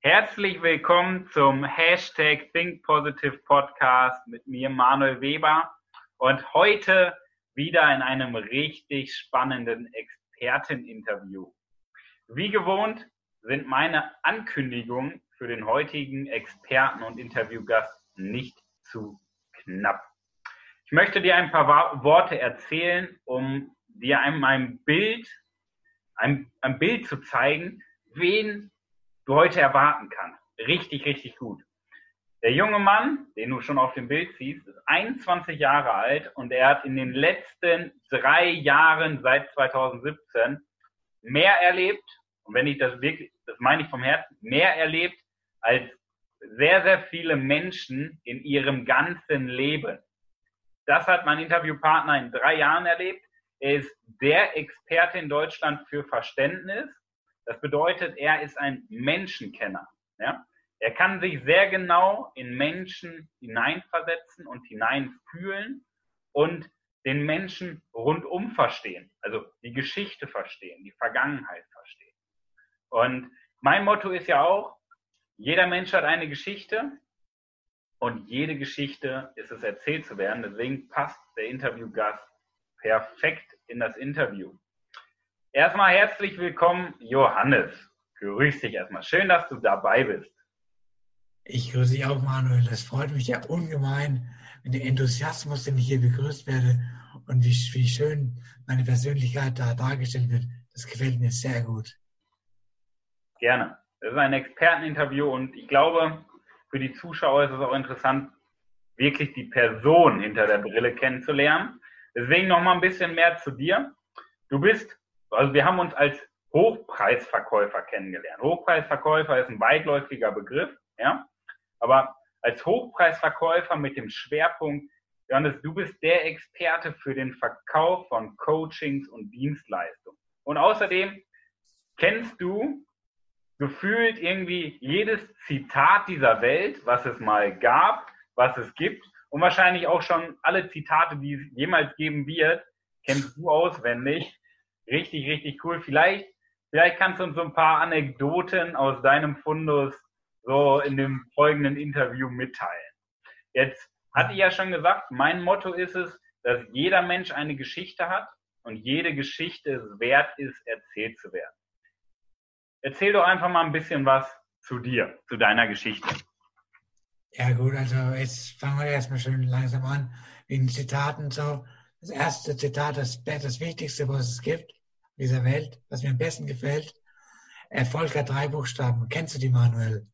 Herzlich willkommen zum Hashtag Think Positive Podcast mit mir, Manuel Weber. Und heute wieder in einem richtig spannenden Experteninterview. Wie gewohnt sind meine Ankündigungen für den heutigen Experten und Interviewgast nicht zu knapp. Ich möchte dir ein paar Worte erzählen, um dir einmal ein Bild, ein, ein Bild zu zeigen, wen du heute erwarten kannst. Richtig, richtig gut. Der junge Mann, den du schon auf dem Bild siehst, ist 21 Jahre alt und er hat in den letzten drei Jahren seit 2017 mehr erlebt, und wenn ich das wirklich, das meine ich vom Herzen, mehr erlebt als sehr, sehr viele Menschen in ihrem ganzen Leben. Das hat mein Interviewpartner in drei Jahren erlebt. Er ist der Experte in Deutschland für Verständnis das bedeutet, er ist ein Menschenkenner. Ja? Er kann sich sehr genau in Menschen hineinversetzen und hineinfühlen und den Menschen rundum verstehen, also die Geschichte verstehen, die Vergangenheit verstehen. Und mein Motto ist ja auch, jeder Mensch hat eine Geschichte und jede Geschichte ist es erzählt zu werden. Deswegen passt der Interviewgast perfekt in das Interview. Erstmal herzlich willkommen, Johannes. Grüß dich erstmal. Schön, dass du dabei bist. Ich grüße dich auch, Manuel. Das freut mich ja ungemein, mit dem Enthusiasmus, den ich hier begrüßt werde und wie, wie schön meine Persönlichkeit da dargestellt wird. Das gefällt mir sehr gut. Gerne. Das ist ein Experteninterview und ich glaube, für die Zuschauer ist es auch interessant, wirklich die Person hinter der Brille kennenzulernen. Deswegen noch mal ein bisschen mehr zu dir. Du bist also wir haben uns als Hochpreisverkäufer kennengelernt. Hochpreisverkäufer ist ein weitläufiger Begriff, ja. Aber als Hochpreisverkäufer mit dem Schwerpunkt, Johannes, du bist der Experte für den Verkauf von Coachings und Dienstleistungen. Und außerdem kennst du gefühlt irgendwie jedes Zitat dieser Welt, was es mal gab, was es gibt und wahrscheinlich auch schon alle Zitate, die es jemals geben wird, kennst du auswendig. Richtig, richtig cool. Vielleicht, vielleicht kannst du uns so ein paar Anekdoten aus deinem Fundus so in dem folgenden Interview mitteilen. Jetzt hatte ich ja schon gesagt, mein Motto ist es, dass jeder Mensch eine Geschichte hat und jede Geschichte es wert ist, erzählt zu werden. Erzähl doch einfach mal ein bisschen was zu dir, zu deiner Geschichte. Ja gut, also jetzt fangen wir erstmal schön langsam an, wegen Zitaten so. Das erste Zitat, das, das Wichtigste, was es gibt, dieser Welt, was mir am besten gefällt. Erfolg hat drei Buchstaben. Kennst du die, Manuel?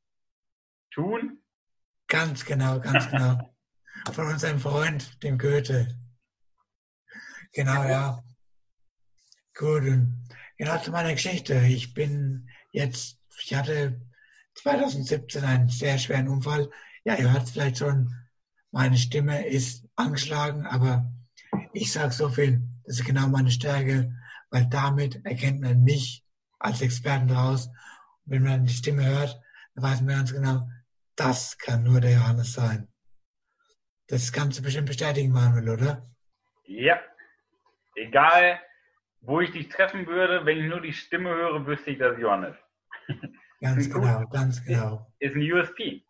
Tun? Ganz genau, ganz genau. Von unserem Freund, dem Goethe. Genau, ja. Gut, und genau zu meiner Geschichte. Ich bin jetzt, ich hatte 2017 einen sehr schweren Unfall. Ja, ihr hört vielleicht schon, meine Stimme ist angeschlagen, aber ich sage so viel, das ist genau meine Stärke weil damit erkennt man mich als Experten daraus. Und wenn man die Stimme hört, dann weiß man ganz genau, das kann nur der Johannes sein. Das kannst du bestimmt bestätigen, Manuel, oder? Ja. Egal, wo ich dich treffen würde, wenn ich nur die Stimme höre, wüsste ich, dass Johannes. Ganz genau, ganz genau. Ist ein USP.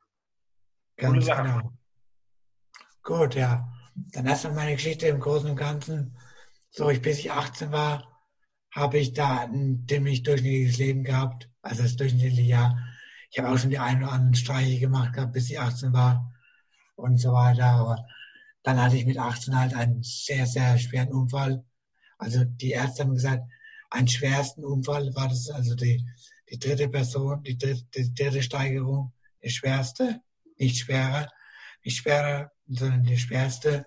Ganz genau. Gut, ja. Dann erstmal meine Geschichte im Großen und Ganzen. So, ich bis ich 18 war, habe ich da ein ziemlich durchschnittliches Leben gehabt, also das durchschnittliche Jahr. Ich habe auch schon die ein oder anderen Streiche gemacht gehabt, bis ich 18 war und so weiter. Aber dann hatte ich mit 18 halt einen sehr, sehr schweren Unfall. Also die Ärzte haben gesagt, einen schwersten Unfall war das, also die, die dritte Person, die dritte, die dritte Steigerung, die schwerste, nicht schwerer, nicht schwerer, sondern die schwerste.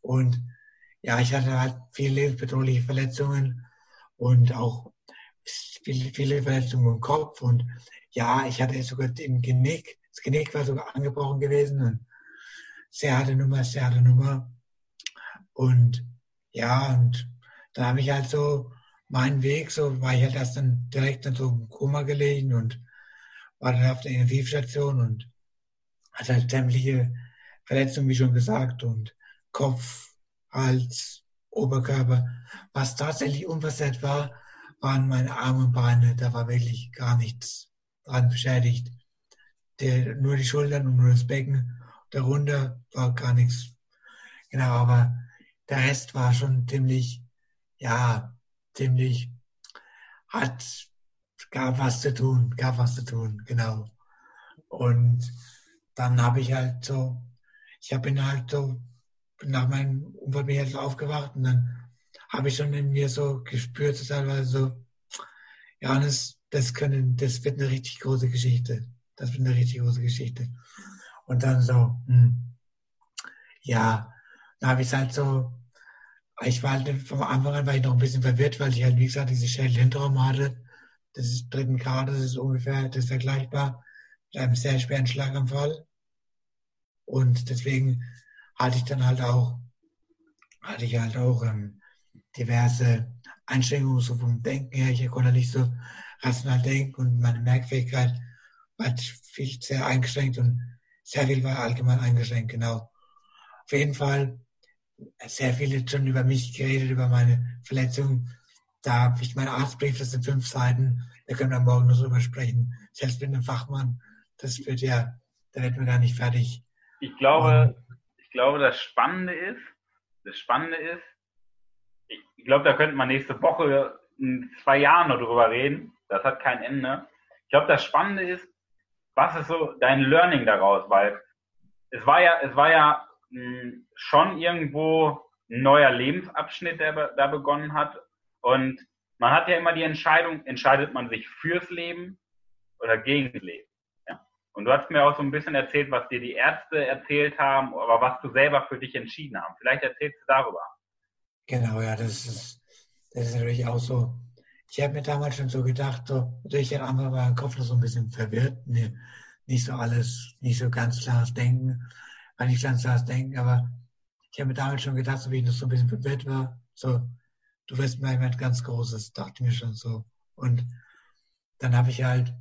Und ja, ich hatte halt viele lebensbedrohliche Verletzungen und auch viele, viele Verletzungen im Kopf. Und ja, ich hatte sogar im Genick, das Genick war sogar angebrochen gewesen. Und sehr harte Nummer, sehr harte Nummer. Und ja, und dann habe ich halt so meinen Weg, so war ich halt erst dann direkt dann so im Koma gelegen und war dann auf der Intensivstation und hatte halt sämtliche Verletzungen, wie schon gesagt, und Kopf, Hals, Oberkörper. Was tatsächlich unversehrt war, waren meine Arme und Beine. Da war wirklich gar nichts dran beschädigt. der, nur die Schultern und nur das Becken. Darunter war gar nichts. Genau, aber der Rest war schon ziemlich, ja, ziemlich, hat, gab was zu tun, gab was zu tun, genau. Und dann habe ich halt so, ich habe ihn halt so, nach meinem Unfall bin ich so aufgewacht und dann habe ich schon in mir so gespürt, teilweise so, Johannes, das können, das wird eine richtig große Geschichte. Das wird eine richtig große Geschichte. Und dann so, hm, ja, da habe ich halt so, ich war halt vom Anfang an war ich noch ein bisschen verwirrt, weil ich halt, wie gesagt, diese Schädelhinterraum hatte. Das ist dritten Grad, das ist ungefähr, das ist vergleichbar mit einem sehr schweren Schlaganfall. Und deswegen hatte ich dann halt auch, hatte ich halt auch ähm, diverse Einschränkungen so vom Denken her. Ich konnte nicht so rational denken und meine Merkfähigkeit war viel sehr eingeschränkt und sehr viel war allgemein eingeschränkt, genau. Auf jeden Fall sehr viele schon über mich geredet, über meine Verletzung. Da habe ich meinen Arztbrief, das sind fünf Seiten, da können wir morgen noch drüber sprechen. Selbst mit einem Fachmann, das wird ja, da werden wir gar nicht fertig. Ich glaube, und, ich glaube, das Spannende ist, das Spannende ist, ich glaube, da könnte man nächste Woche in zwei Jahren noch drüber reden. Das hat kein Ende. Ich glaube, das Spannende ist, was ist so dein Learning daraus? Weil es war ja, es war ja mh, hm, schon irgendwo ein neuer Lebensabschnitt, der da begonnen hat. Und man hat ja immer die Entscheidung, entscheidet man sich fürs Leben oder gegen das Leben. Und du hast mir auch so ein bisschen erzählt, was dir die Ärzte erzählt haben, aber was du selber für dich entschieden hast. Vielleicht erzählst du darüber. Genau, ja, das ist, das ist natürlich auch so. Ich habe mir damals schon so gedacht, so, natürlich der andere war im Kopf noch so ein bisschen verwirrt, nee, nicht so alles, nicht so ganz klares Denken, war nicht ganz klares Denken, aber ich habe mir damals schon gedacht, so wie ich noch so ein bisschen verwirrt war, so, du wirst mal jemand ganz Großes, dachte mir schon so. Und dann habe ich halt,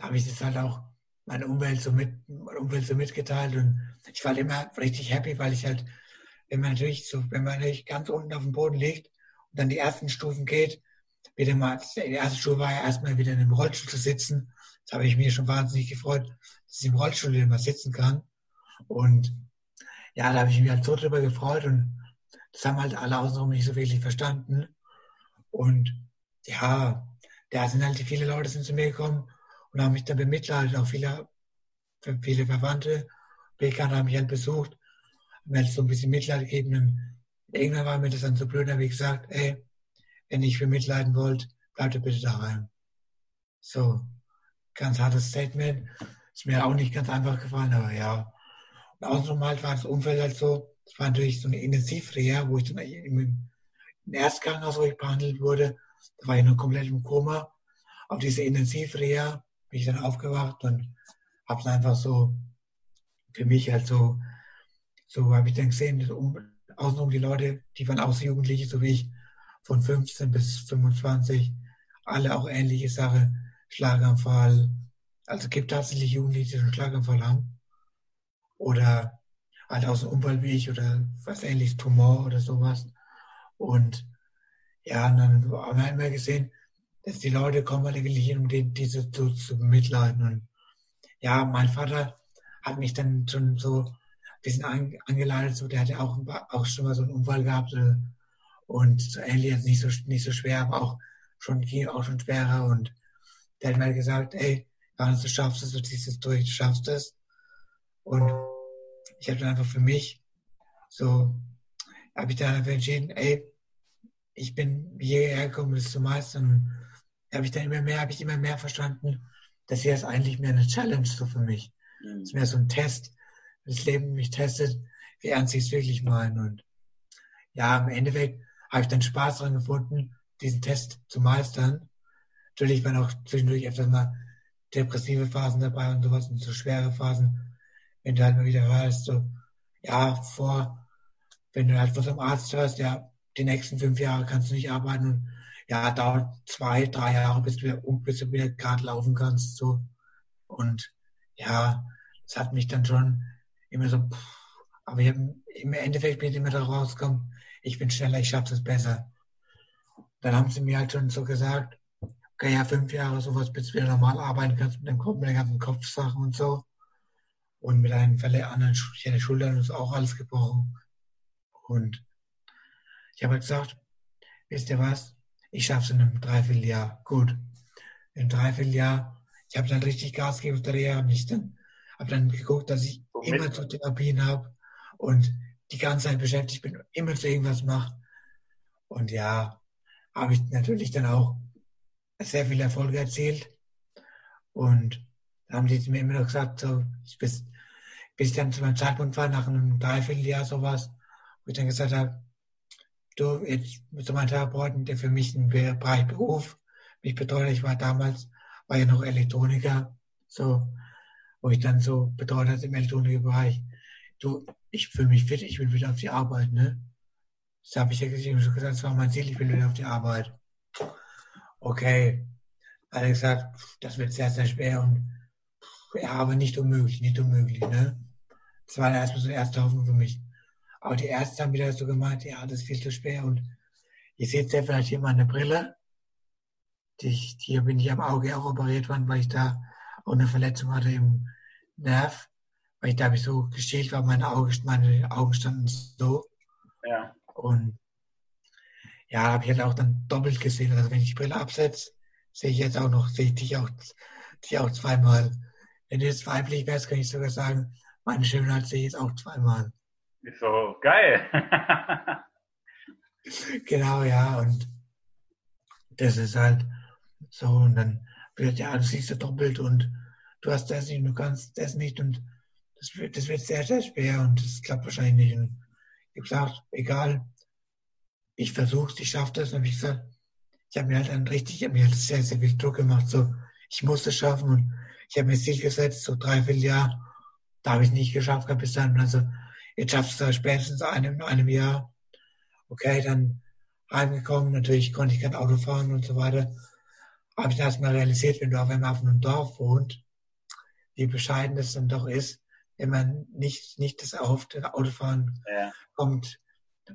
habe ich das halt auch meine Umwelt so mit, Umwelt so mitgeteilt und ich war immer richtig happy, weil ich halt wenn man natürlich so, wenn man natürlich ganz unten auf dem Boden liegt und dann die ersten Stufen geht, wieder mal, die erste Stufe war ja erstmal wieder in einem Rollstuhl zu sitzen. Das habe ich mir schon wahnsinnig gefreut, dass ich im Rollstuhl wieder mal sitzen kann. Und ja, da habe ich mich halt so drüber gefreut und das haben halt alle außenrum nicht so wirklich verstanden. Und ja, da sind halt viele Leute sind zu mir gekommen und haben mich dann bemitleidet, auch viele, viele Verwandte, Bekannte haben mich halt besucht mir halt so ein bisschen Mitleid gegeben. Und irgendwann war mir das dann so blöd, da habe ich gesagt, ey, wenn ich für mitleiden wollt, bleibt ihr bitte daheim. So, ganz hartes Statement. Ist mir auch nicht ganz einfach gefallen, aber ja. Und außenrum halt war das Umfeld halt so, es war natürlich so eine Intensivreha, wo ich dann im, im Erstkrankenhaus, behandelt wurde, da war ich noch komplett im Koma. Auf diese Intensivreha bin ich dann aufgewacht und habe dann einfach so für mich halt so so habe ich dann gesehen, um, außenrum die Leute, die waren auch so Jugendliche, so wie ich, von 15 bis 25, alle auch ähnliche Sache, Schlaganfall. Also gibt tatsächlich Jugendliche, die einen Schlaganfall haben. Oder halt aus dem Unfall wie ich oder was ähnliches, Tumor oder sowas. Und ja, und dann haben wir gesehen, dass die Leute kommen alle wirklich hin, um die, diese zu, zu bemitleiden. Und ja, mein Vater hat mich dann schon so bisschen an, angeleitet, so, der hatte auch, auch schon mal so einen Unfall gehabt äh, und so ähnlich, nicht so, nicht so schwer, aber auch schon, auch schon schwerer und der hat mir gesagt, ey, Johannes, du schaffst es, du ziehst es durch, du schaffst es. Und ich habe dann einfach für mich so, habe ich dann einfach entschieden, ey, ich bin hierher gekommen, das zu meistern. Habe ich dann immer mehr, habe ich immer mehr verstanden, dass hier ist eigentlich mehr eine Challenge so für mich. Es mhm. ist mehr so ein Test das Leben mich testet, wie ernst ich es wirklich meine. Und ja, im Endeffekt habe ich dann Spaß daran gefunden, diesen Test zu meistern. Natürlich waren auch zwischendurch öfters mal depressive Phasen dabei und sowas und so schwere Phasen. Wenn du halt mal wieder hörst, so, ja, vor, wenn du halt was am Arzt hörst, ja, die nächsten fünf Jahre kannst du nicht arbeiten und ja, dauert zwei, drei Jahre, bis du wieder, wieder gerade laufen kannst, so. Und ja, das hat mich dann schon immer so, pff, aber im Endeffekt bin ich immer da rausgekommen, ich bin schneller, ich schaffe es besser. Dann haben sie mir halt schon so gesagt, okay, ja, fünf Jahre sowas, bis du wieder normal arbeiten kannst mit dem Kopf, mit den ganzen Kopfsachen und so. und mit einem anderen ich hatte Schultern ist auch alles gebrochen. Und ich habe halt gesagt, wisst ihr was? Ich schaffe es in einem Dreivierteljahr. Gut. In einem Dreivierteljahr, ich habe dann richtig Gas gegeben auf der Reha, habe dann, hab dann geguckt, dass ich Womit? immer zu Therapien habe und die ganze Zeit beschäftigt bin, immer zu irgendwas mache. Und ja, habe ich natürlich dann auch sehr viel Erfolge erzielt. Und da haben die mir immer noch gesagt, so, bis, bis ich dann zu meinem Zeitpunkt war, nach einem Dreivierteljahr sowas, wo ich dann gesagt habe, du, jetzt so meinem Therapeuten, der für mich ein Bereich Beruf mich betreut, ich war damals, war ja noch Elektroniker, so, wo ich dann so betreut hatte im Elektronikerbereich, du, ich fühle mich fit, ich will wieder auf die Arbeit, ne? Das habe ich ja gesagt, das war mein Ziel, ich will wieder auf die Arbeit. Okay. Er gesagt, das wird sehr, sehr schwer und ja, aber nicht unmöglich, nicht unmöglich, ne? Das war erstmal so eine erste Hoffnung für mich. Aber die Ärzte haben wieder so gemeint, ja, das ist viel zu schwer und ihr seht ja vielleicht hier meine Brille. Die, hier bin ich am Auge auch operiert worden, weil ich da auch eine Verletzung hatte im Nerv. Weil ich da habe ich so geschielt war, meine Augen, meine Augen standen so. Ja. Und ja, habe ich halt auch dann doppelt gesehen. Also wenn ich die Brille absetze, sehe ich jetzt auch noch, sehe ich dich auch, dich auch zweimal. Wenn du jetzt weiblich wärst, kann ich sogar sagen, meine Schönheit sehe ich jetzt auch zweimal. Ist so geil. genau, ja, und das ist halt so, und dann wird ja, du siehst ja doppelt und du hast das nicht, du kannst das nicht und das wird, das wird sehr, sehr schwer und das klappt wahrscheinlich nicht. Und ich gesagt, egal, ich versuche es, ich schaffe das. Und ich gesagt, ich habe mir halt dann richtig, ich habe mir halt sehr, sehr viel Druck gemacht. So, ich muss es schaffen und ich habe mir Ziel gesetzt, so drei, vier Jahre, da habe ich nicht geschafft gehabt bis dann. Also jetzt schaffst du es spätestens einem, einem Jahr. Okay, dann heimgekommen, natürlich konnte ich kein Auto fahren und so weiter. Habe ich dann erstmal realisiert, wenn du auf einmal auf einem Dorf wohnt, wie bescheiden das dann doch ist, wenn man nicht, nicht das erhoffte Autofahren ja. kommt,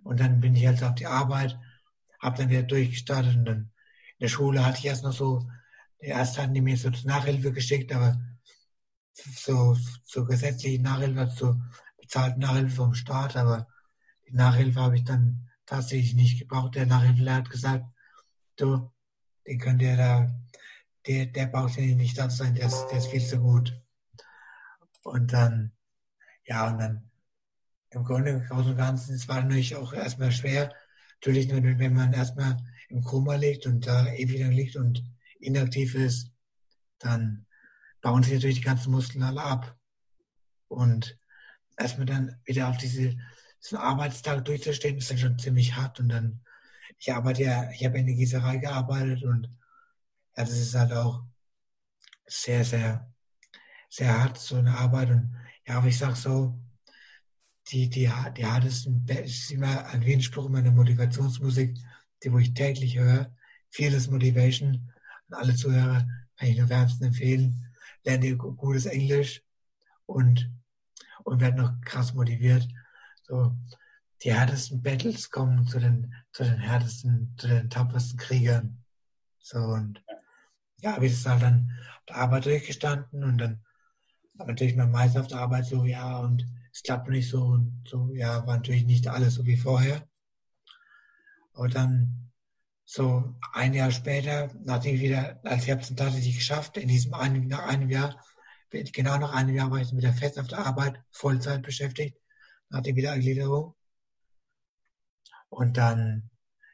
und dann bin ich halt auf die Arbeit, habe dann wieder durchgestartet und dann in der Schule hatte ich erst noch so, die erste hatten die mir so zur Nachhilfe geschickt, aber so, so gesetzliche Nachhilfe, so bezahlte Nachhilfe vom Staat, aber die Nachhilfe habe ich dann tatsächlich nicht gebraucht. Der Nachhilfelehrer hat gesagt, du, den könnt ihr da, der, der braucht ja nicht da sein, der ist, der ist viel zu gut. Und dann, ja, und dann im Grunde im Großen und Ganzen, es war natürlich auch erstmal schwer. Natürlich wenn man erstmal im Koma liegt und da ewig lang liegt und inaktiv ist, dann bauen sich natürlich die ganzen Muskeln alle ab. Und erstmal dann wieder auf diese, diesen Arbeitstag durchzustehen, ist dann schon ziemlich hart. Und dann, ich arbeite ja, ich habe in der Gießerei gearbeitet und ja, das ist halt auch sehr, sehr, sehr hart, so eine Arbeit. Und ja, aber ich sag so, die, die, die hartesten, ist immer ein Widerspruch in meiner Motivationsmusik, die wo ich täglich höre. Vieles Motivation an alle Zuhörer kann ich nur wärmstens empfehlen. Lernt ihr gutes Englisch und, und werdet noch krass motiviert. So, die härtesten Battles kommen zu den, zu den härtesten, zu den tapfersten Kriegern. So, und ja, habe ich das halt dann auf der Arbeit durchgestanden und dann natürlich mein Meister auf der Arbeit so, ja, und es klappt nicht so und so, ja, war natürlich nicht alles so wie vorher. Aber dann so ein Jahr später, nachdem ich wieder, als ich habe es tatsächlich geschafft, in diesem einen, nach einem Jahr, genau nach einem Jahr war ich wieder fest auf der Arbeit, Vollzeit beschäftigt, nach der Wiedereingliederung. Und dann,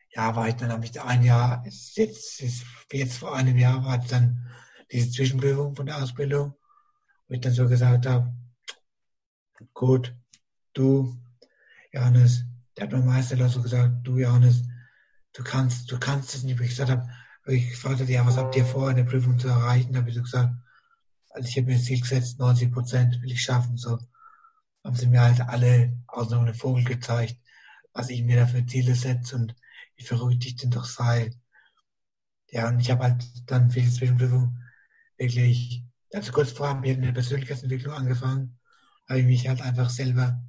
ja, war ich dann, habe ich ein Jahr, jetzt, jetzt, vor einem Jahr war es dann diese Zwischenprüfung von der Ausbildung, wo ich dann so gesagt habe, gut, du, Johannes, der hat mein Meister so gesagt, du, Johannes, du kannst, du kannst es nicht. Wie ich gesagt habe, ich gefragt habe, ja, was habt ihr vor, eine Prüfung zu erreichen? Da habe ich so gesagt, also ich habe mir das Ziel gesetzt, 90 Prozent will ich schaffen. So haben sie mir halt alle außer einem Vogel gezeigt, was ich mir da für Ziele setze und wie verrückt ich denn doch sei. Ja, und ich habe halt dann für die Zwischenprüfung wirklich, also kurz vorher habe ich eine Persönlichkeitsentwicklung angefangen habe ich mich halt einfach selber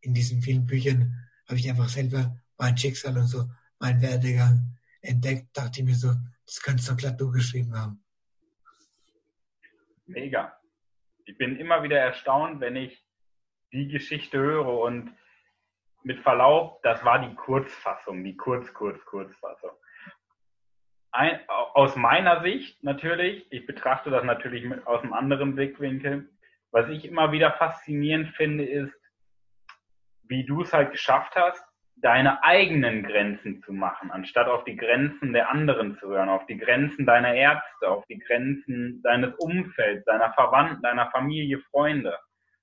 in diesen vielen Büchern, habe ich einfach selber mein Schicksal und so, meinen Werdegang entdeckt, dachte ich mir so, das könntest du glatt du geschrieben haben. Mega. Ich bin immer wieder erstaunt, wenn ich die Geschichte höre und mit Verlaub, das war die Kurzfassung, die Kurz, Kurz, Kurzfassung. Aus meiner Sicht natürlich, ich betrachte das natürlich mit, aus einem anderen Blickwinkel, was ich immer wieder faszinierend finde, ist, wie du es halt geschafft hast, deine eigenen Grenzen zu machen, anstatt auf die Grenzen der anderen zu hören, auf die Grenzen deiner Ärzte, auf die Grenzen deines Umfelds, deiner Verwandten, deiner Familie, Freunde.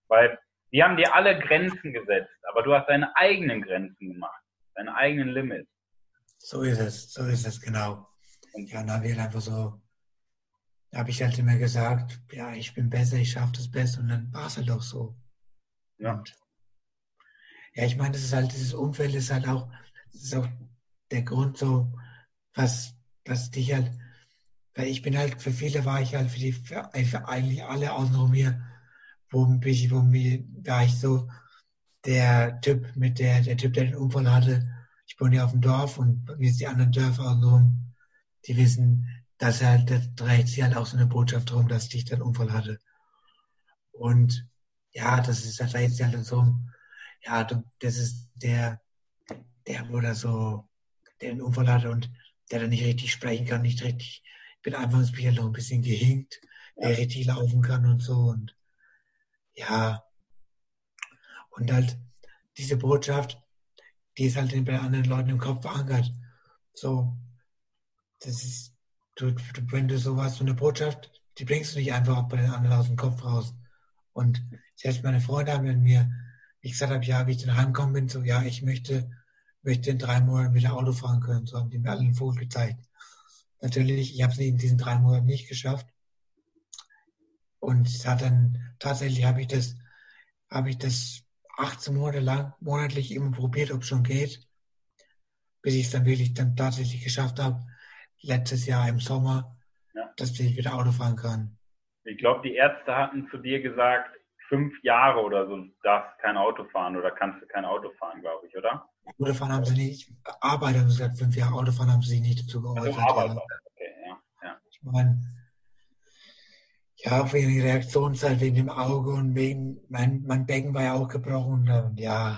Weil die haben dir alle Grenzen gesetzt, aber du hast deine eigenen Grenzen gemacht, deine eigenen Limits. So ist es, so ist es, genau. Und ja, dann wird einfach so, da habe ich halt immer gesagt, ja, ich bin besser, ich schaffe das besser und dann war es halt auch so. Ja. Und ja, ich meine, das ist halt, dieses Umfeld ist halt auch, ist auch der Grund so, was, was dich halt, weil ich bin halt, für viele war ich halt für die, für, für eigentlich alle außenrum hier, wo mich, wo mir, war ich so der Typ mit der, der Typ, der den Unfall hatte. Ich wohne ja auf dem Dorf und wie die anderen Dörfer außenrum, die wissen, dass halt, da dreht sich halt auch so eine Botschaft drum, dass ich den Unfall hatte. Und ja, das ist, da dreht sich halt so ja, du, das ist der, der, da so, der einen Unfall hatte und der dann nicht richtig sprechen kann, nicht richtig, ich bin anfangs bin noch ein bisschen gehinkt, ja. der richtig laufen kann und so und ja, und halt diese Botschaft, die ist halt bei anderen Leuten im Kopf verankert. So, das ist, du, du, wenn du sowas, so eine Botschaft, die bringst du nicht einfach bei den anderen aus dem Kopf raus. Und selbst meine Freunde haben mir ich gesagt habe, ja, wie ich dann heimgekommen bin, so, ja, ich möchte, möchte in drei Monaten wieder Auto fahren können. So haben die mir alle einen Vogel gezeigt. Natürlich, ich habe es in diesen drei Monaten nicht geschafft. Und hat dann, tatsächlich habe ich das, habe ich das 18 Monate lang monatlich immer probiert, ob es schon geht, bis ich es dann wirklich dann tatsächlich geschafft habe, letztes Jahr im Sommer, ja. dass ich wieder Auto fahren kann. Ich glaube, die Ärzte hatten zu dir gesagt, fünf Jahre oder so darfst kein Auto fahren oder kannst du kein Auto fahren, glaube ich, oder? Autofahren haben sie nicht. Arbeit haben sie gesagt, fünf Jahre Autofahren haben sie nicht dazu geäußert. Also Arbeit, ja. okay, ja, ja. Ich meine, ja, wegen der Reaktionszeit, wegen dem Auge und wegen, mein, mein Becken war ja auch gebrochen und ja,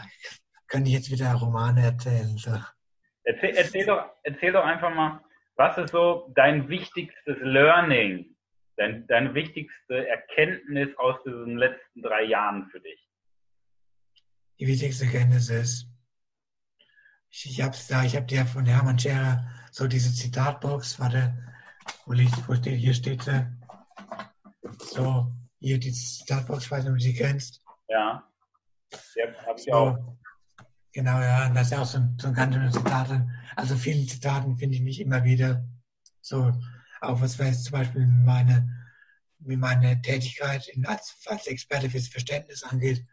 kann ich jetzt wieder Romane erzählen. So. Erzähl, erzähl, doch, erzähl doch einfach mal, was ist so dein wichtigstes Learning dein, deine wichtigste Erkenntnis aus diesen letzten drei Jahren für dich? Die wichtigste Erkenntnis ist, ich, ich habe da, ich habe dir von Hermann Scherer so diese Zitatbox, warte, wo, liegt, wo steht, hier steht sie, so, hier die Zitatbox, ich weiß nicht, ob du sie kennst. Ja, ja habe ich so, auch. Genau, ja, und das ist auch so, so ein ganz Zitat. Also vielen Zitaten finde ich mich immer wieder so auch was weiß zum Beispiel meine, wie meine Tätigkeit in, als, als Experte fürs Verständnis angeht.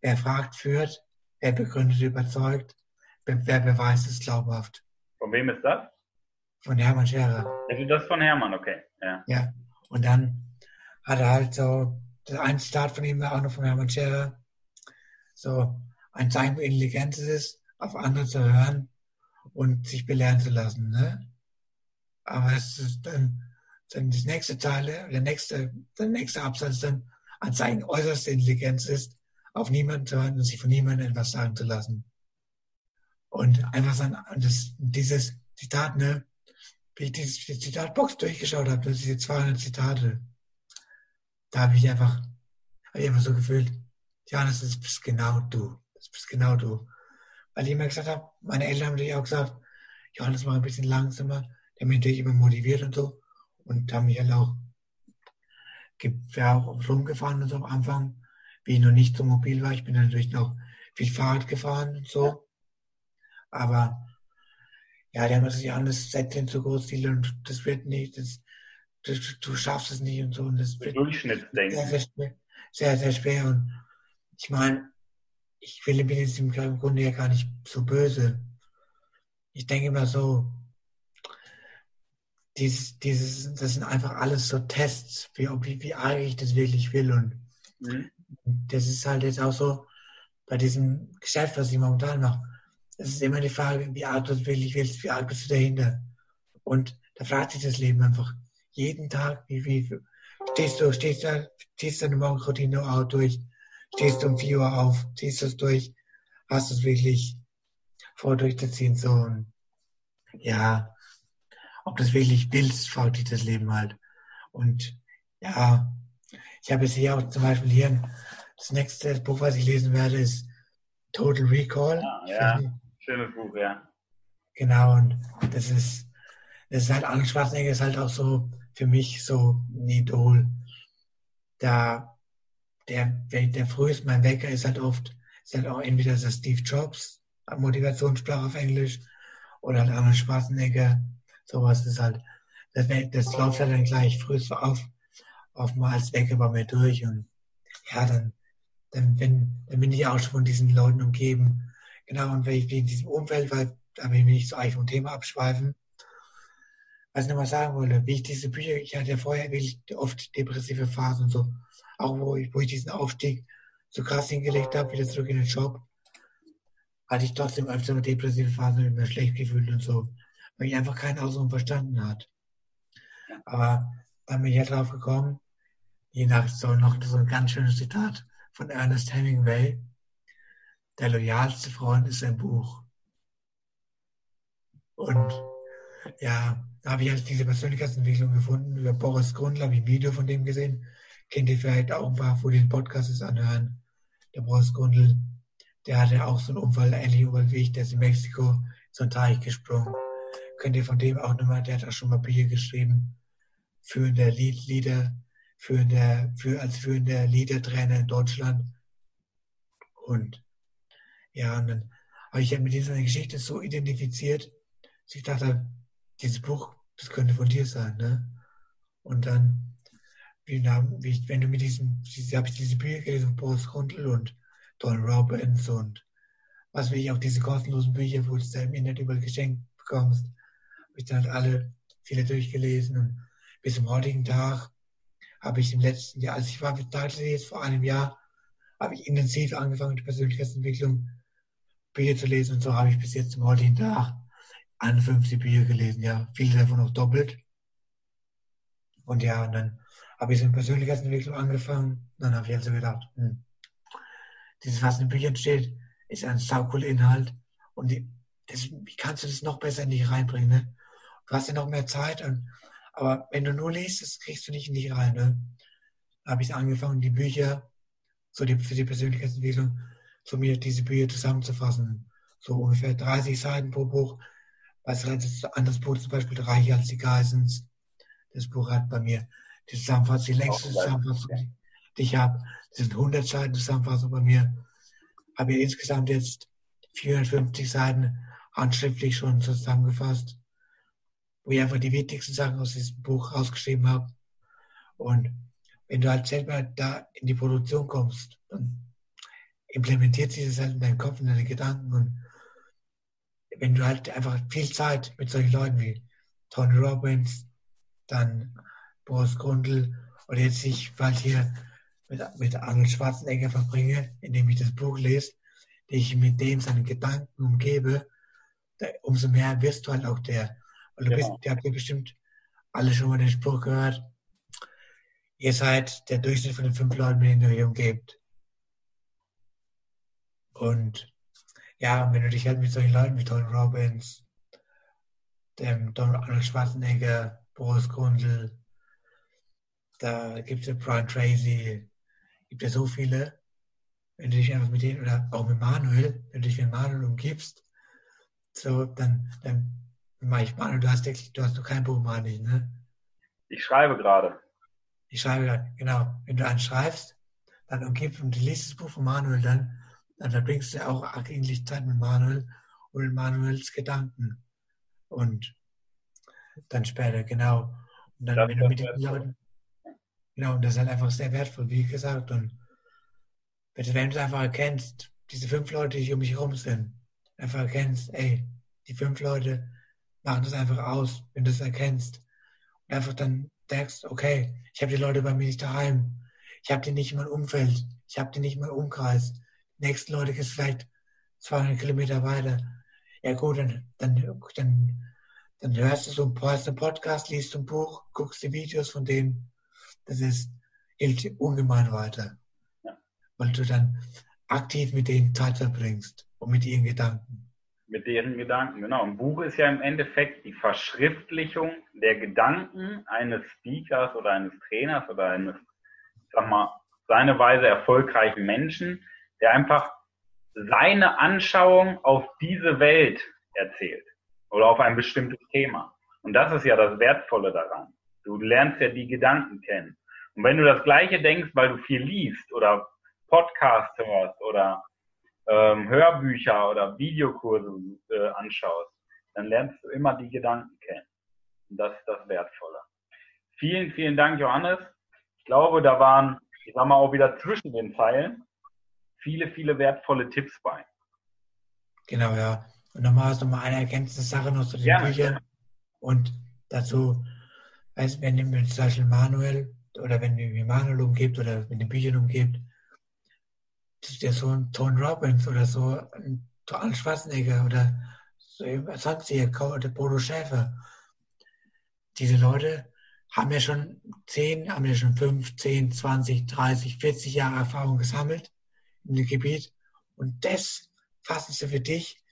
Wer fragt, führt, wer begründet, überzeugt, wer beweist, ist glaubhaft. Von wem ist das? Von Hermann Scherer. Also das von Hermann, okay. Ja. ja. Und dann hat er halt so, ein Start von ihm war auch noch von Hermann Scherer, so ein Zeichen für Intelligenz ist, auf andere zu hören und sich belehren zu lassen. Ne? Aber es ist dann, dann das nächste Teil, der nächste, der nächste Absatz dann an seinen äußerste Intelligenz ist, auf niemanden zu hören und sich von niemandem etwas sagen zu lassen. Und einfach dann, das, dieses Zitat, ne, wie ich diese Zitatbox durchgeschaut habe, diese 200 Zitate, da habe ich einfach, habe ich einfach so gefühlt, ja, das ist, bist genau du. Das bist genau du. Weil ich immer gesagt habe, meine Eltern haben natürlich auch gesagt, Johannes, mach ein bisschen langsamer, mich natürlich immer motiviert und so. Und haben mich halt auch, ja, auch rumgefahren und so am Anfang, wie ich noch nicht so mobil war. Ich bin natürlich noch viel Fahrrad gefahren und so. Aber ja, die haben gesagt, ja, das Sättchen zu groß, Ziele und das wird nicht, das, das, du schaffst es nicht und so. Und das wird Durchschnittsdenken. Sehr, sehr schwer, sehr, sehr schwer. Und ich meine, ich will, bin jetzt im Grunde ja gar nicht so böse. Ich denke immer so, dieses, dieses, das sind einfach alles so Tests, wie, wie, wie arg ich das wirklich will. Und mhm. das ist halt jetzt auch so bei diesem Geschäft, was ich momentan mache. Es ist immer die Frage, wie arg du das wirklich willst, wie arg bist du dahinter. Und da fragt sich das Leben einfach jeden Tag, wie, wie, stehst du, stehst du, ziehst deine Morgenroutine auch durch, stehst um 4 Uhr auf, ziehst es durch, hast es wirklich vor durchzuziehen, so und ja, ob das wirklich willst, fragt dich das Leben halt. Und ja, ich habe jetzt hier auch zum Beispiel hier das nächste Buch, was ich lesen werde, ist Total Recall. Ah, ja, schönes Buch, ja. Genau, und das ist, das ist halt, Arnold Schwarzenegger ist halt auch so für mich so ein Idol. Da, der, der frühest mein Wecker ist halt oft, ist halt auch entweder das Steve Jobs, Motivationssprache auf Englisch, oder halt Arnold Schwarzenegger. Sowas ist halt, das, das läuft halt dann gleich frühest auf, auf mal als Wecker bei mir durch und ja, dann, dann, bin, dann bin ich auch schon von diesen Leuten umgeben. Genau, und wenn ich in diesem Umfeld, weil da will ich nicht so eigentlich vom Thema abschweifen. Was ich nochmal sagen wollte, wie ich diese Bücher, ich hatte ja vorher wirklich oft depressive Phasen und so, auch wo ich, wo ich diesen Aufstieg so krass hingelegt habe, wieder zurück in den Job, hatte ich trotzdem öfter eine depressive Phase und mir schlecht gefühlt und so, weil ich einfach keinen Ausdruck verstanden hat. Aber dann bin ich ja drauf gekommen, je nach so noch so ein ganz schönes Zitat von Ernest Hemingway. Der loyalste Freund ist ein Buch. Und ja, da habe ich halt diese Persönlichkeitsentwicklung gefunden. Über Boris Grundl habe ich ein Video von dem gesehen. Kennt ihr vielleicht auch ein paar, wo den Podcast anhören. Der Boris Grundl, der hatte auch so einen Unfall, ähnlich Unfall wie ich, der ist in Mexiko ein Teich gesprungen. Könnt ihr von dem auch nochmal, der hat auch schon mal Bücher geschrieben. Führender Lieder, führender, für, als führender Liedertrainer in Deutschland. Und ja, und dann habe ich halt mit dieser Geschichte so identifiziert, dass ich dachte, dieses Buch, das könnte von dir sein, ne? Und dann, wie, wie, wenn du mit diesem, habe ich diese Bücher gelesen, Boris Grundl und Don Robbins und was will ich auch diese kostenlosen Bücher, wo du es im Internet über geschenkt bekommst, habe ich dann alle, viele durchgelesen und bis zum heutigen Tag habe ich im letzten Jahr, als ich war jetzt vor einem Jahr, habe ich intensiv angefangen, die Persönlichkeitsentwicklung Bücher zu lesen und so habe ich bis jetzt zum heutigen Tag 51 Bücher gelesen, ja, viele davon auch doppelt. Und ja, und dann habe ich so in Persönlichkeitsentwicklung angefangen. Dann habe ich also gedacht, hm, dieses, was in den Büchern steht, ist ein saucooler Inhalt. Und die, das, wie kannst du das noch besser in dich reinbringen? Ne? Du hast ja noch mehr Zeit. Und, aber wenn du nur liest, das kriegst du nicht in dich rein. Ne? Da habe ich angefangen, die Bücher so die, für die Persönlichkeitsentwicklung, so mir diese Bücher zusammenzufassen. So ungefähr 30 Seiten pro Buch was relativ anderes Buch, zum Beispiel Reicher als die Geissens. Das Buch hat bei mir die Zusammenfassung, die längste Zusammenfassung, die ich habe. Das sind 100 Seiten Zusammenfassung bei mir. Habe ich insgesamt jetzt 450 Seiten handschriftlich schon zusammengefasst, wo ich einfach die wichtigsten Sachen aus diesem Buch rausgeschrieben habe. Und wenn du halt selber da in die Produktion kommst, dann implementiert sich das halt in deinen Kopf, in deine Gedanken und wenn du halt einfach viel Zeit mit solchen Leuten wie Tony Robbins, dann Boris Grundl oder jetzt ich bald hier mit, mit Arnold Schwarzenegger verbringe, indem ich das Buch lese, die ich mit dem seinen Gedanken umgebe, umso mehr wirst du halt auch der. Du genau. bist, ihr habt ja bestimmt alle schon mal den Spruch gehört, ihr seid der Durchschnitt von den fünf Leuten, mit denen ihr euch umgebt. Und ja, wenn du dich halt mit solchen Leuten wie Tony Robbins, dem Donald Schwarzenegger, Boris Grundl, da gibt es ja Brian Tracy, gibt ja so viele, wenn du dich einfach mit denen, oder auch mit Manuel, wenn du dich mit Manuel umgibst, so, dann, dann ich Manuel, du hast, du hast noch kein Buch, meine ich, ne? Ich schreibe gerade. Ich schreibe gerade, genau. Wenn du einen schreibst, dann umgibst und du liest das Buch von Manuel, dann dann verbringst du auch eigentlich Zeit mit Manuel und Manuels Gedanken. Und dann später, genau. Und dann, das wenn du mit den Leuten, genau, und das ist halt einfach sehr wertvoll, wie gesagt. Und wenn du es einfach erkennst, diese fünf Leute, die um mich herum sind, einfach erkennst, ey, die fünf Leute machen das einfach aus, wenn du es erkennst. Und einfach dann denkst, okay, ich habe die Leute bei mir nicht daheim. Ich habe die nicht in meinem Umfeld. Ich habe die nicht in meinem Umkreis nächsten Leute ist vielleicht 200 Kilometer weiter. Ja gut, dann, dann, dann, dann hörst du so einen Podcast, liest ein Buch, guckst die Videos von denen. Das ist, hilft ungemein weiter. Ja. Weil du dann aktiv mit denen Zeit verbringst und mit ihren Gedanken. Mit deren Gedanken, genau. Ein Buch ist ja im Endeffekt die Verschriftlichung der Gedanken eines Speakers oder eines Trainers oder eines, sag mal, seine Weise erfolgreichen Menschen, der einfach seine Anschauung auf diese Welt erzählt oder auf ein bestimmtes Thema. Und das ist ja das Wertvolle daran. Du lernst ja die Gedanken kennen. Und wenn du das Gleiche denkst, weil du viel liest oder Podcast hörst oder ähm, Hörbücher oder Videokurse äh, anschaust, dann lernst du immer die Gedanken kennen. Und das ist das Wertvolle. Vielen, vielen Dank, Johannes. Ich glaube, da waren, ich sag mal auch wieder zwischen den Zeilen, viele, viele wertvolle Tipps bei. Genau, ja. Und nochmal hast du mal eine ergänzende Sache noch zu den ja, Büchern. Und dazu, weißt, wenn ihr mit zum Beispiel Manuel oder wenn ihr Manuel umgibt oder mit den Büchern umgibt, der so ein Tony Robbins oder so ein Arnold Schwarzenegger oder so sonst hier, oder Bodo Schäfer. Diese Leute haben ja schon 10, haben ja schon 5, 10, 20, 30, 40 Jahre Erfahrung gesammelt in dem Gebiet. Und das fassen sie für dich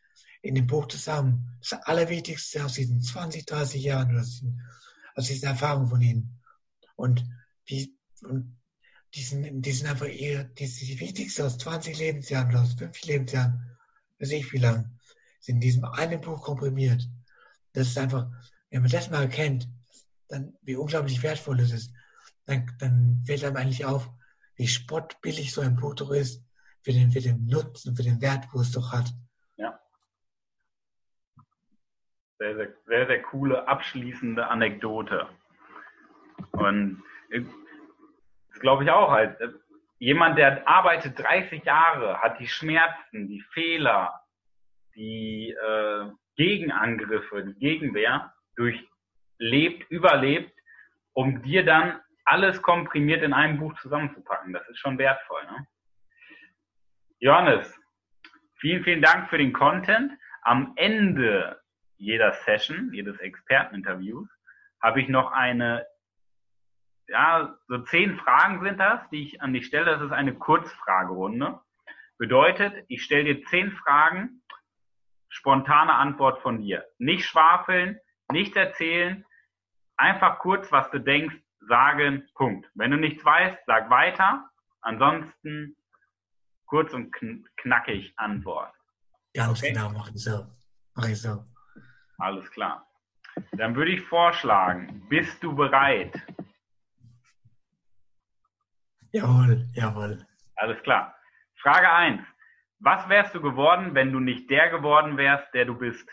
in dem Buch zusammen. Das Allerwichtigste aus diesen 20, 30 Jahren aus diesen, aus diesen Erfahrungen von ihnen. Und, wie, und die sind, die sind einfach eher, die, die wichtigste aus 20 Lebensjahren oder aus 50 Lebensjahren, weiß ich wie lang, sind in diesem einen Buch komprimiert. Das ist einfach, wenn man das mal erkennt, dann, wie unglaublich wertvoll es ist, dann, dann fällt einem eigentlich auf, wie spottbillig so ein Buch doch ist, für den, für den Nutzen, für den Wert, wo es doch hat. Ja. Sehr, sehr, sehr, sehr coole abschließende Anekdote. Und glaube ich auch halt. Jemand, der arbeitet 30 Jahre, hat die Schmerzen, die Fehler, die äh, Gegenangriffe, die Gegenwehr durchlebt, überlebt, um dir dann alles komprimiert in einem Buch zusammenzupacken. Das ist schon wertvoll. Ne? Johannes, vielen, vielen Dank für den Content. Am Ende jeder Session, jedes Experteninterviews, habe ich noch eine ja, so zehn Fragen sind das, die ich an dich stelle. Das ist eine Kurzfragerunde. Bedeutet, ich stelle dir zehn Fragen, spontane Antwort von dir. Nicht schwafeln, nicht erzählen, einfach kurz, was du denkst, sagen, Punkt. Wenn du nichts weißt, sag weiter. Ansonsten kurz und knackig Antwort. Ganz okay? genau, mach ich so. Mach ich so. Alles klar. Dann würde ich vorschlagen, bist du bereit? Jawohl, jawohl. Alles klar. Frage 1. Was wärst du geworden, wenn du nicht der geworden wärst, der du bist?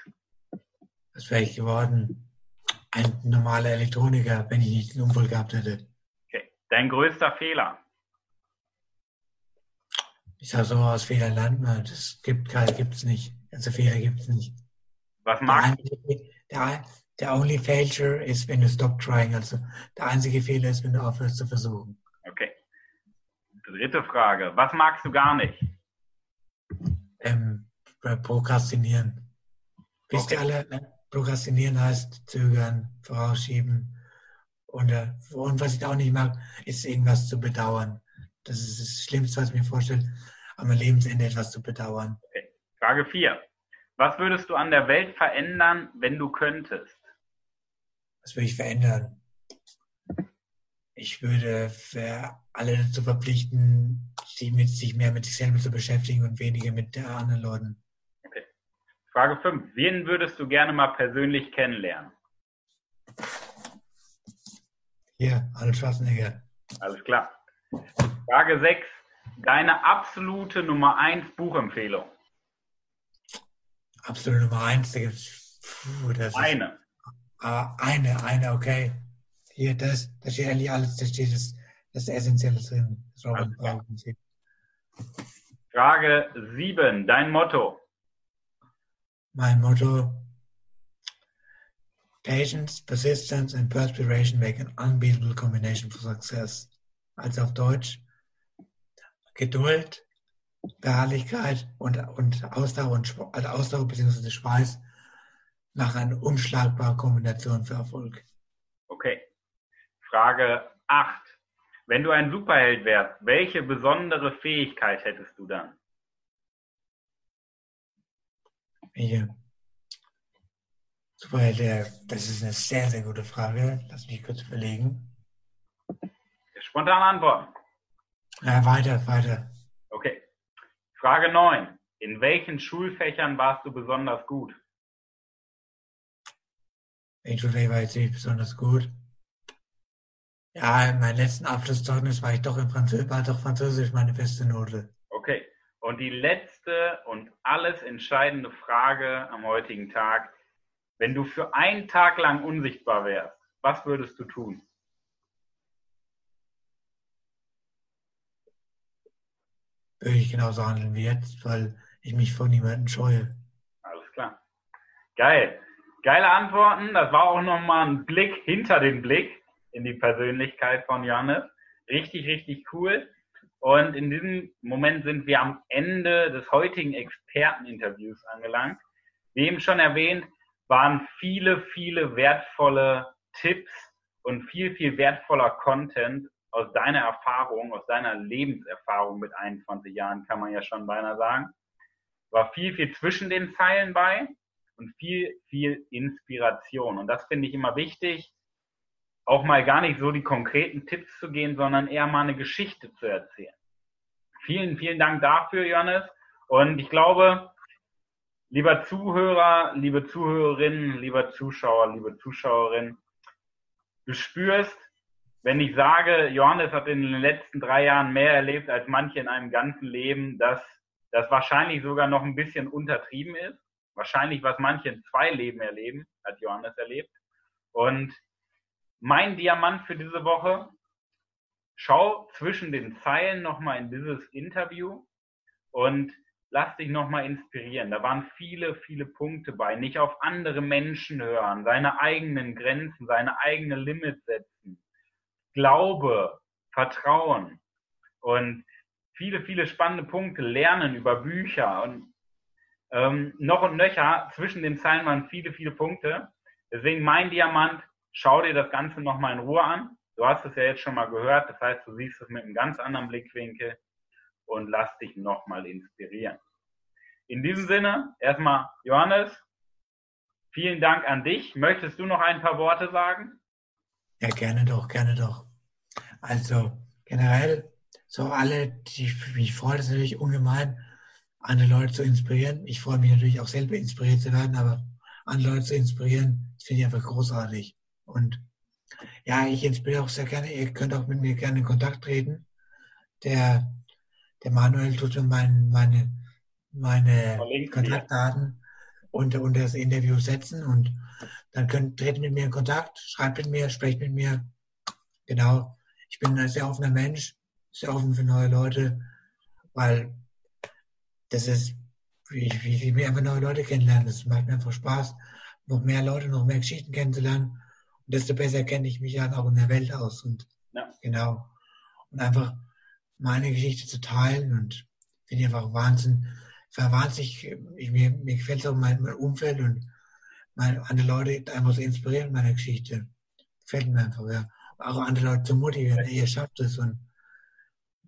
Was wäre ich geworden? Ein normaler Elektroniker, wenn ich nicht einen Unfall gehabt hätte. Okay. Dein größter Fehler? Ich sage so, aus Fehler lernt man. Das gibt es nicht. Also Fehler gibt es nicht. Was magst du? Der, der only failure ist, wenn du stop trying. Also der einzige Fehler ist, wenn du aufhörst zu versuchen. Dritte Frage. Was magst du gar nicht? Ähm, prokrastinieren. Wisst ihr alle, ne? prokrastinieren heißt zögern, vorausschieben. Und, äh, und was ich auch nicht mag, ist irgendwas zu bedauern. Das ist das Schlimmste, was ich mir vorstelle, am Lebensende etwas zu bedauern. Okay. Frage 4. Was würdest du an der Welt verändern, wenn du könntest? Was würde ich verändern? Ich würde für alle dazu verpflichten, sich, mit, sich mehr mit sich selber zu beschäftigen und weniger mit der anderen Leuten. Okay. Frage 5. Wen würdest du gerne mal persönlich kennenlernen? Hier, Arnold Schwarzenegger. Alles klar. Frage 6. Deine absolute Nummer 1 Buchempfehlung? Absolute Nummer 1, da gibt's, eine. Ist, ah, eine, eine, okay. Hier, das, da steht eigentlich alles, da steht das, das Essentielle drin. Frage 7, dein Motto. Mein Motto, Patience, Persistence and Perspiration make an unbeatable combination for success. Also auf Deutsch, Geduld, Beharrlichkeit und, und Ausdauer und also Ausdauer bzw. Schweiß machen eine unschlagbare Kombination für Erfolg. Okay. Frage 8. Wenn du ein Superheld wärst, welche besondere Fähigkeit hättest du dann? Welche? Superheld, das ist eine sehr, sehr gute Frage. Lass mich kurz überlegen. Spontane Antworten. Ja, weiter, weiter. Okay. Frage 9. In welchen Schulfächern warst du besonders gut? In Schulfächern war ich nicht besonders gut. Ja, in meinem letzten Abschlusszeugnis war ich doch in Französisch, war doch Französisch meine beste Note. Okay. Und die letzte und alles entscheidende Frage am heutigen Tag. Wenn du für einen Tag lang unsichtbar wärst, was würdest du tun? Würde ich genauso handeln wie jetzt, weil ich mich vor niemandem scheue. Alles klar. Geil. Geile Antworten. Das war auch nochmal ein Blick hinter den Blick in die Persönlichkeit von Johannes. Richtig, richtig cool. Und in diesem Moment sind wir am Ende des heutigen Experteninterviews angelangt. Wie eben schon erwähnt, waren viele, viele wertvolle Tipps und viel, viel wertvoller Content aus deiner Erfahrung, aus deiner Lebenserfahrung mit 21 Jahren, kann man ja schon beinahe sagen. War viel, viel zwischen den Zeilen bei und viel, viel Inspiration. Und das finde ich immer wichtig, auch mal gar nicht so die konkreten Tipps zu gehen, sondern eher mal eine Geschichte zu erzählen. Vielen, vielen Dank dafür, Johannes. Und ich glaube, lieber Zuhörer, liebe Zuhörerinnen, lieber Zuschauer, liebe Zuschauerin, du spürst, wenn ich sage, Johannes hat in den letzten drei Jahren mehr erlebt als manche in einem ganzen Leben, dass das wahrscheinlich sogar noch ein bisschen untertrieben ist. Wahrscheinlich, was manche in zwei Leben erleben, hat Johannes erlebt. Und mein Diamant für diese Woche, schau zwischen den Zeilen nochmal in dieses Interview und lass dich nochmal inspirieren. Da waren viele, viele Punkte bei. Nicht auf andere Menschen hören, seine eigenen Grenzen, seine eigene Limits setzen. Glaube, Vertrauen und viele, viele spannende Punkte lernen über Bücher und ähm, noch und nöcher. Zwischen den Zeilen waren viele, viele Punkte. Deswegen mein Diamant, schau dir das Ganze nochmal in Ruhe an. Du hast es ja jetzt schon mal gehört, das heißt, du siehst es mit einem ganz anderen Blickwinkel und lass dich nochmal inspirieren. In diesem Sinne, erstmal Johannes, vielen Dank an dich. Möchtest du noch ein paar Worte sagen? Ja, gerne doch, gerne doch. Also generell, so alle, die, ich freue es natürlich ungemein, andere Leute zu inspirieren. Ich freue mich natürlich auch selber inspiriert zu werden, aber andere Leute zu inspirieren, das finde ich einfach großartig. Und ja, ich inspiriere auch sehr gerne. Ihr könnt auch mit mir gerne in Kontakt treten. Der, der Manuel tut mir mein, meine, meine Kontaktdaten unter, unter das Interview setzen und dann könnt, treten mit mir in Kontakt, schreibt mit mir, sprecht mit mir. Genau. Ich bin ein sehr offener Mensch, sehr offen für neue Leute, weil das ist, wie, wie, wie wir einfach neue Leute kennenlernen. Das macht mir einfach Spaß, noch mehr Leute, noch mehr Geschichten kennenzulernen desto besser kenne ich mich ja auch in der Welt aus. Und ja. genau. Und einfach meine Geschichte zu teilen und finde ich einfach Wahnsinn. Ich war wahnsinnig, ich, mir, mir gefällt auch mein, mein Umfeld und meine, andere Leute einfach zu inspirieren, meine Geschichte. Gefällt mir einfach, ja. Auch andere Leute zu motivieren, ey, ihr schafft es und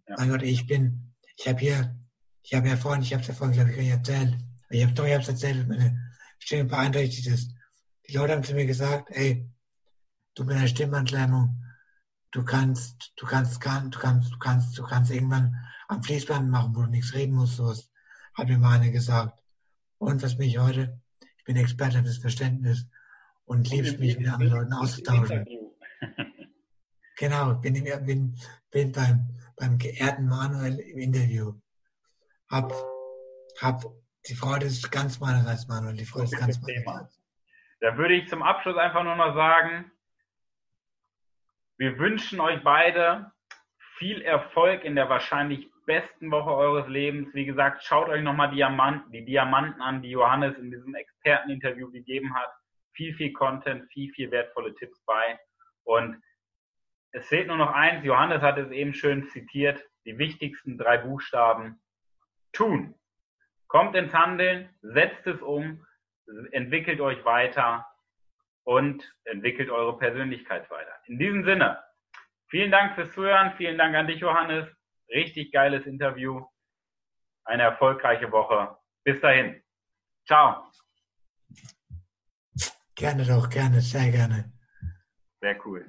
ja. mein Gott, ich bin, ich habe hier, ich habe ja vorhin, ich habe es ja vorhin, glaube ich, gar nicht erzählt. Ich habe doch, ich habe es erzählt, meine Stimme beeinträchtigt ist. Die Leute haben zu mir gesagt, ey, du mit der Stimmantlernung, du kannst, du kannst, kann, du kannst, du kannst, du kannst irgendwann am Fließband machen, wo du nichts reden musst, sowas, hat mir mal eine gesagt. Und was mich heute, ich bin Experte fürs Verständnis und liebst mich mit anderen Leuten auszutauschen. genau, bin, bin, bin beim, beim geehrten Manuel im Interview. Hab, hab, die Freude ist ganz meinerseits, Manuel, die Freude ist ganz meinerseits. Da würde ich zum Abschluss einfach nur noch sagen, wir wünschen euch beide viel Erfolg in der wahrscheinlich besten Woche eures Lebens. Wie gesagt, schaut euch nochmal Diamanten, die Diamanten an, die Johannes in diesem Experteninterview gegeben hat. Viel, viel Content, viel, viel wertvolle Tipps bei. Und es fehlt nur noch eins. Johannes hat es eben schön zitiert. Die wichtigsten drei Buchstaben. Tun. Kommt ins Handeln, setzt es um, entwickelt euch weiter und entwickelt eure Persönlichkeit weiter. In diesem Sinne, Vielen Dank fürs Zuhören. Vielen Dank an dich, Johannes. Richtig geiles Interview. Eine erfolgreiche Woche. Bis dahin. Ciao. Gerne doch, gerne, sehr gerne. Sehr cool.